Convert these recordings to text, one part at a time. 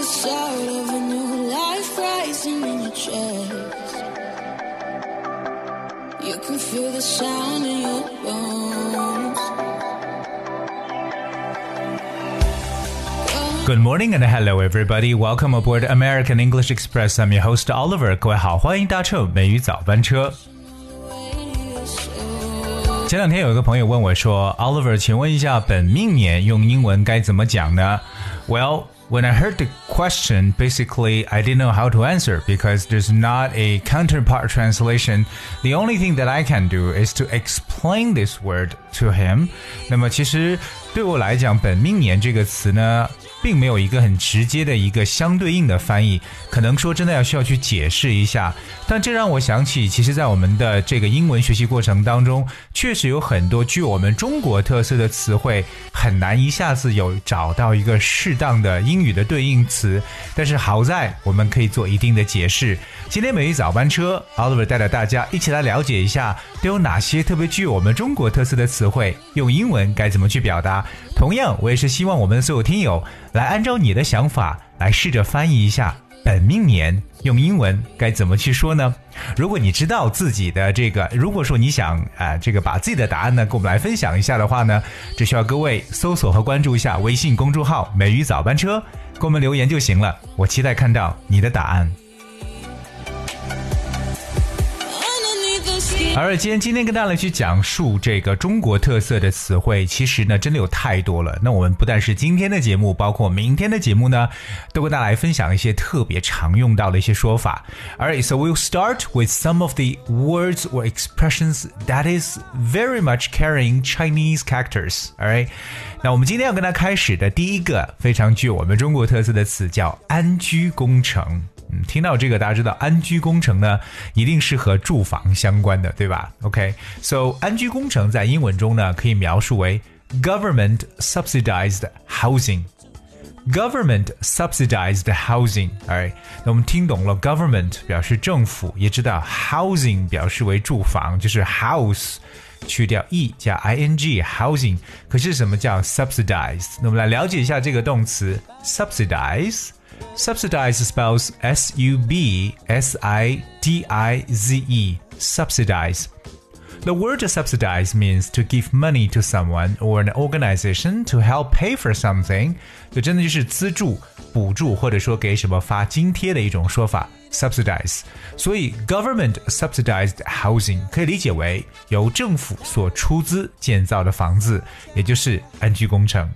the sound of a new life rising in your chest. You can feel the sound in your bones. Good morning and hello everybody. Welcome aboard American English Express. I'm your host Oliver. 各位好，欢迎搭乘美语早班车。前两天有一个朋友问我说：“Oliver，请问一下，本命年用英文该怎么讲呢？”Well, when I heard the question, basically I didn't know how to answer because there's not a counterpart translation. The only thing that I can do is to explain this word to him. 那么其实 对我来讲，本命年这个词呢，并没有一个很直接的一个相对应的翻译，可能说真的要需要去解释一下。但这让我想起，其实，在我们的这个英文学习过程当中，确实有很多具我们中国特色的词汇，很难一下子有找到一个适当的英语的对应词。但是好在我们可以做一定的解释。今天每日早班车，Oliver 带着大家一起来了解一下，都有哪些特别具有我们中国特色的词汇，用英文该怎么去表达。同样，我也是希望我们所有听友来按照你的想法来试着翻译一下本命年用英文该怎么去说呢？如果你知道自己的这个，如果说你想啊这个把自己的答案呢跟我们来分享一下的话呢，只需要各位搜索和关注一下微信公众号“美语早班车”，给我们留言就行了。我期待看到你的答案。而今天今天跟大家来去讲述这个中国特色的词汇，其实呢真的有太多了。那我们不但是今天的节目，包括明天的节目呢，都跟大家来分享一些特别常用到的一些说法。Alright, so we'll start with some of the words or expressions that is very much carrying Chinese characters. Alright，那我们今天要跟大家开始的第一个非常具有我们中国特色的词叫安居工程。嗯，听到这个，大家知道安居工程呢，一定是和住房相关的，对吧？OK，so、安居工程在英文中呢，可以描述为 government subsidized housing。Government subsidized housing，哎，那我们听懂了，government 表示政府，也知道 housing 表示为住房，就是 house 去掉 e 加 i n g housing。可是什么叫 subsidized？那我们来了解一下这个动词 subsidize。Subsidize spells S U B S I D I Z E. Subsidize. The word subsidize means to give money to someone or an organization to help pay for something，就真的就是资助、补助或者说给什么发津贴的一种说法。subsidize，所以 government subsidized housing 可以理解为由政府所出资建造的房子，也就是安居工程。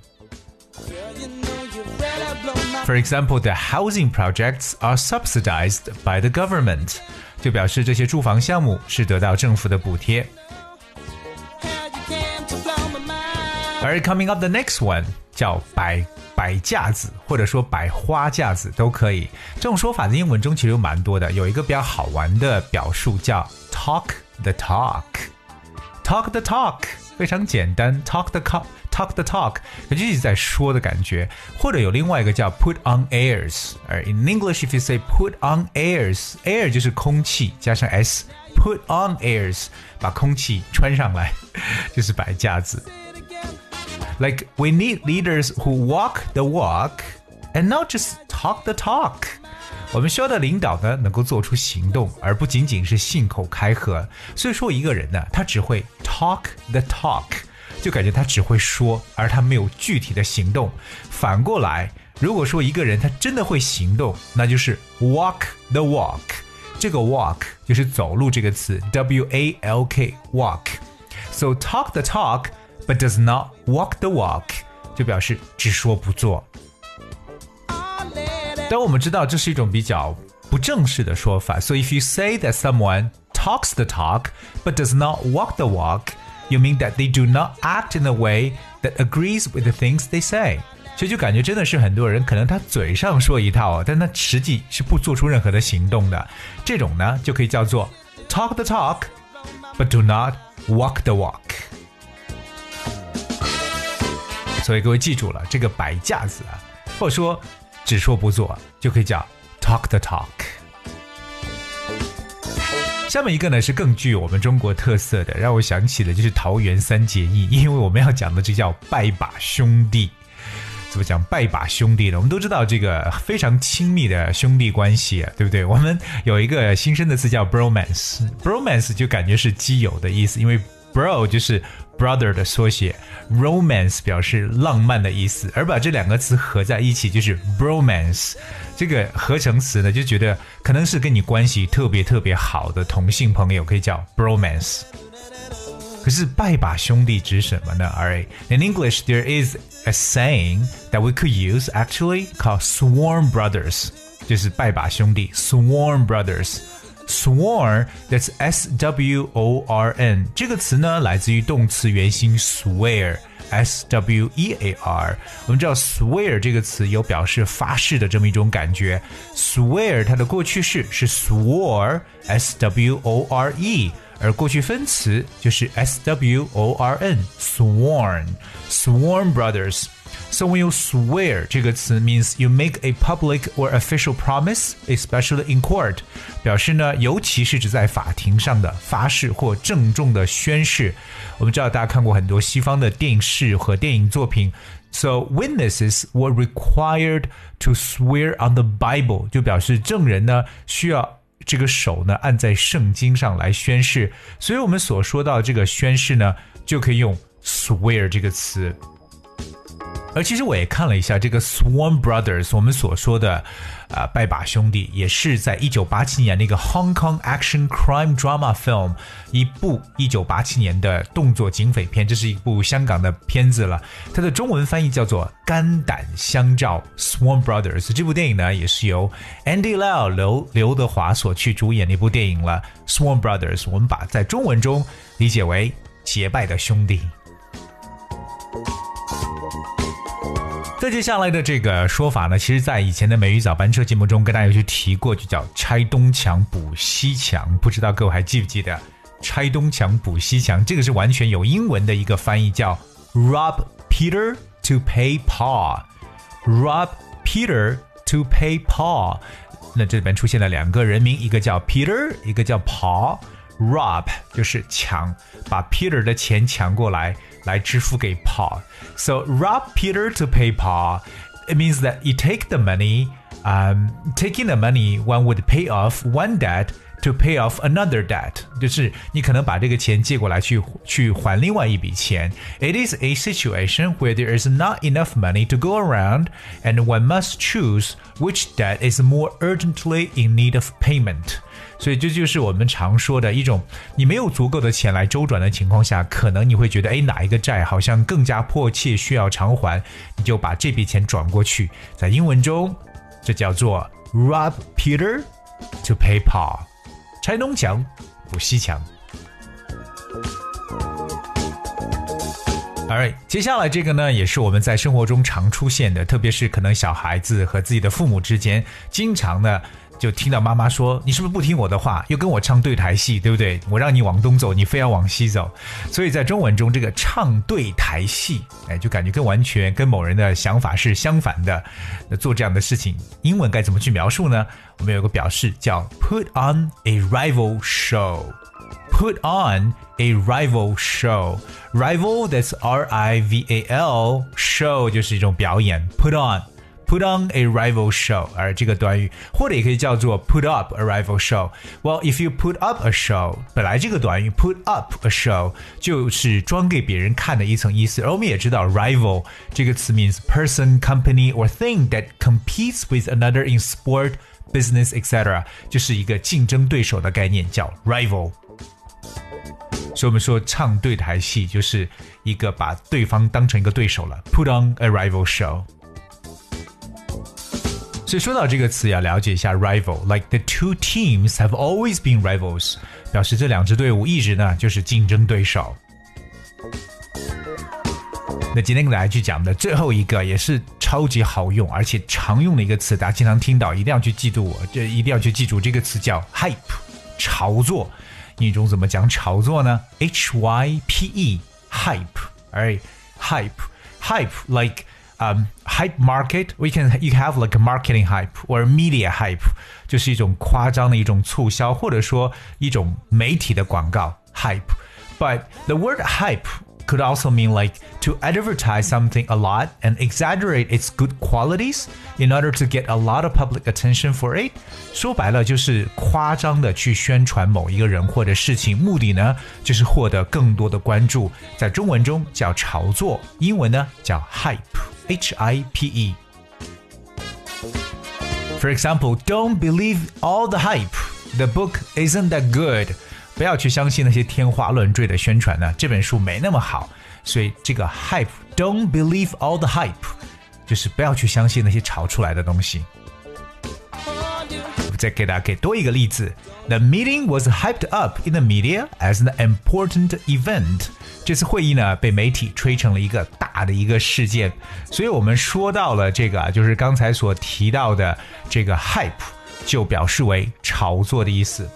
For example, the housing projects are subsidized by the government，就表示这些住房项目是得到政府的补贴。而 coming up the next one 叫摆摆架子，或者说摆花架子都可以。这种说法在英文中其实有蛮多的，有一个比较好玩的表述叫 talk the talk，talk the talk，非常简单，talk the talk。 talk the talk，感觉一直在说的感觉，或者有另外一个叫 put on airs。而 in English if you say put on airs，air 就是空气加上 s，put on airs 把空气穿上来，就是摆架子。Like we need leaders who walk the walk and not just talk the talk。我们需要的领导呢，能够做出行动，而不仅仅是信口开河。所以说，一个人呢，他只会 talk the talk。 就感觉他只会说，而他没有具体的行动。反过来，如果说一个人他真的会行动，那就是 walk the walk。这个 walk 就是走路这个词，w a l k walk。So talk the talk but does not walk the walk，就表示只说不做。但我们知道这是一种比较不正式的说法。So if you say that someone talks the talk but does not walk the walk。 you mean that they do not act in a way that agrees with the things they say？所以就感觉真的是很多人可能他嘴上说一套，但他实际是不做出任何的行动的。这种呢就可以叫做 talk the talk but do not walk the walk。所以各位记住了，这个摆架子啊，或者说只说不做，就可以叫 talk the talk。 下面一个呢是更具有我们中国特色的，让我想起的就是桃园三结义，因为我们要讲的这叫拜把兄弟。怎么讲拜把兄弟呢？我们都知道这个非常亲密的兄弟关系，对不对？我们有一个新生的词叫 bromance，bromance 就感觉是基友的意思，因为 bro 就是 brother 的缩写，romance 表示浪漫的意思，而把这两个词合在一起就是 bromance。这个合成词呢，就觉得可能是跟你关系特别特别好的同性朋友，可以叫 bromance。可是拜把兄弟指什么呢？Alright, in English there is a saying that we could use actually called sworn brothers，就是拜把兄弟，sworn brothers。Sworn, that's S W O R N 这个词呢，来自于动词原形 swear。S W E A R，我们知道 swear 这个词有表示发誓的这么一种感觉。swear 它的过去式是 swore，S W O R E。 而过去分词就是 s w o r n sworn sworn brothers。So when you swear 这个词 means you make a public or official promise, especially in court，表示呢，尤其是指在法庭上的发誓或郑重的宣誓。我们知道大家看过很多西方的电视和电影作品。So witnesses were required to swear on the Bible，就表示证人呢需要 这个手呢按在圣经上来宣誓，所以我们所说到这个宣誓呢，就可以用 swear 这个词。而其实我也看了一下这个 Swan Brothers，我们所说的啊拜把兄弟，也是在一九八七年那个 Hong Kong Action Crime Drama Film，一部一九八七年的动作警匪片，这是一部香港的片子了。它的中文翻译叫做《肝胆相照》Swan Brothers。这部电影呢，也是由 Andy Lau 刘刘德华所去主演的一部电影了。Swan Brothers，我们把在中文中理解为结拜的兄弟。再接下来的这个说法呢，其实在以前的《美语早班车》节目中跟大家有去提过，就叫拆东墙补西墙。不知道各位还记不记得“拆东墙补西墙”这个是完全有英文的一个翻译，叫 “rob Peter to pay Paul”，“rob Peter to pay Paul”。那这里边出现了两个人名，一个叫 Peter，一个叫 Paul。rob 就是抢，把 Peter 的钱抢过来。来支付给 Paul. So rob Peter to pay Paul. It means that you take the money. Um, taking the money, one would pay off one debt to pay off another debt，就是你可能把这个钱借过来去去还另外一笔钱。It is a situation where there is not enough money to go around, and one must choose which debt is more urgently in need of payment. 所以这就是我们常说的一种，你没有足够的钱来周转的情况下，可能你会觉得，哎，哪一个债好像更加迫切需要偿还，你就把这笔钱转过去。在英文中，这叫做 rob Peter to pay Paul， 拆东墙补西墙。Alright，接下来这个呢，也是我们在生活中常出现的，特别是可能小孩子和自己的父母之间，经常呢。就听到妈妈说：“你是不是不听我的话，又跟我唱对台戏，对不对？我让你往东走，你非要往西走。”所以在中文中，这个唱对台戏，哎，就感觉跟完全跟某人的想法是相反的。那做这样的事情，英文该怎么去描述呢？我们有个表示叫 “put on a rival show”。Put on a rival show. Rival that's R I V A L. Show 就是一种表演。Put on。put on a rival show，而这个短语或者也可以叫做 put up a rival show。Well, if you put up a show，本来这个短语 put up a show 就是装给别人看的一层意思。而我们也知道 rival 这个词 means person, company or thing that competes with another in sport, business, etc. 就是一个竞争对手的概念，叫 rival。所以我们说唱对台戏就是一个把对方当成一个对手了，put on a rival show。 所以说到这个词，要了解一下 rival，like the two teams have always been rivals，表示这两支队伍一直呢就是竞争对手。那今天跟大家去讲的最后一个也是超级好用而且常用的一个词，大家经常听到，一定要去记住我，这一定要去记住这个词叫 hype，炒作。英语中怎么讲炒作呢？H Y P E，hype，alright，hype，hype like。um, hype market, we can you have like a marketing hype or media hype，就是一种夸张的一种促销，或者说一种媒体的广告 hype。But the word hype could also mean like to advertise something a lot and exaggerate its good qualities in order to get a lot of public attention for it。说白了就是夸张的去宣传某一个人或者事情，目的呢就是获得更多的关注。在中文中叫炒作，英文呢叫 hype，H I P E。For example, don't believe all the hype. The book isn't that good. 不要去相信那些天花乱坠的宣传呢，这本书没那么好。所以这个 hype，don't believe all the hype，就是不要去相信那些炒出来的东西。再给大家给多一个例子：The meeting was hyped up in the media as an important event。这次会议呢被媒体吹成了一个大的一个事件。所以我们说到了这个，就是刚才所提到的这个 hype，就表示为炒作的意思。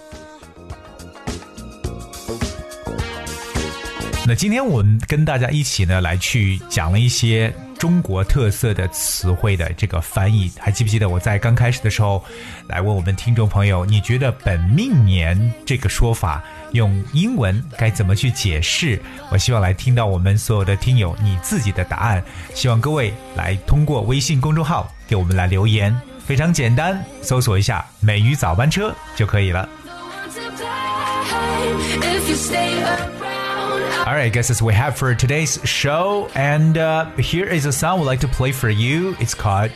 那今天我们跟大家一起呢，来去讲了一些中国特色的词汇的这个翻译。还记不记得我在刚开始的时候，来问我们听众朋友，你觉得本命年这个说法用英文该怎么去解释？我希望来听到我们所有的听友你自己的答案。希望各位来通过微信公众号给我们来留言，非常简单，搜索一下“美语早班车”就可以了。All right, guys, that's what we have for today's show. And uh, here is a song we'd like to play for you. It's called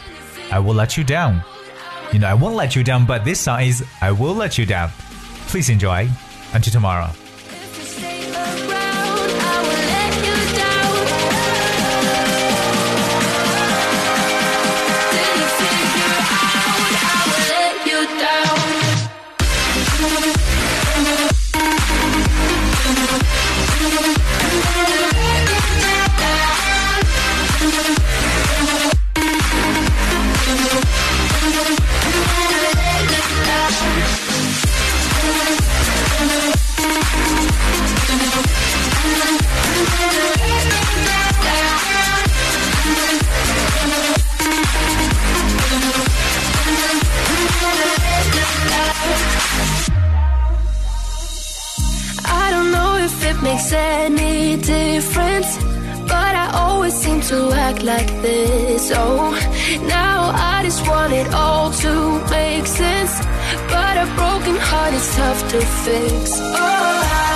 I Will Let You Down. You know, I won't let you down, but this song is I Will Let You Down. Please enjoy. Until tomorrow. Act like this. Oh, now I just want it all to make sense. But a broken heart is tough to fix. Oh, the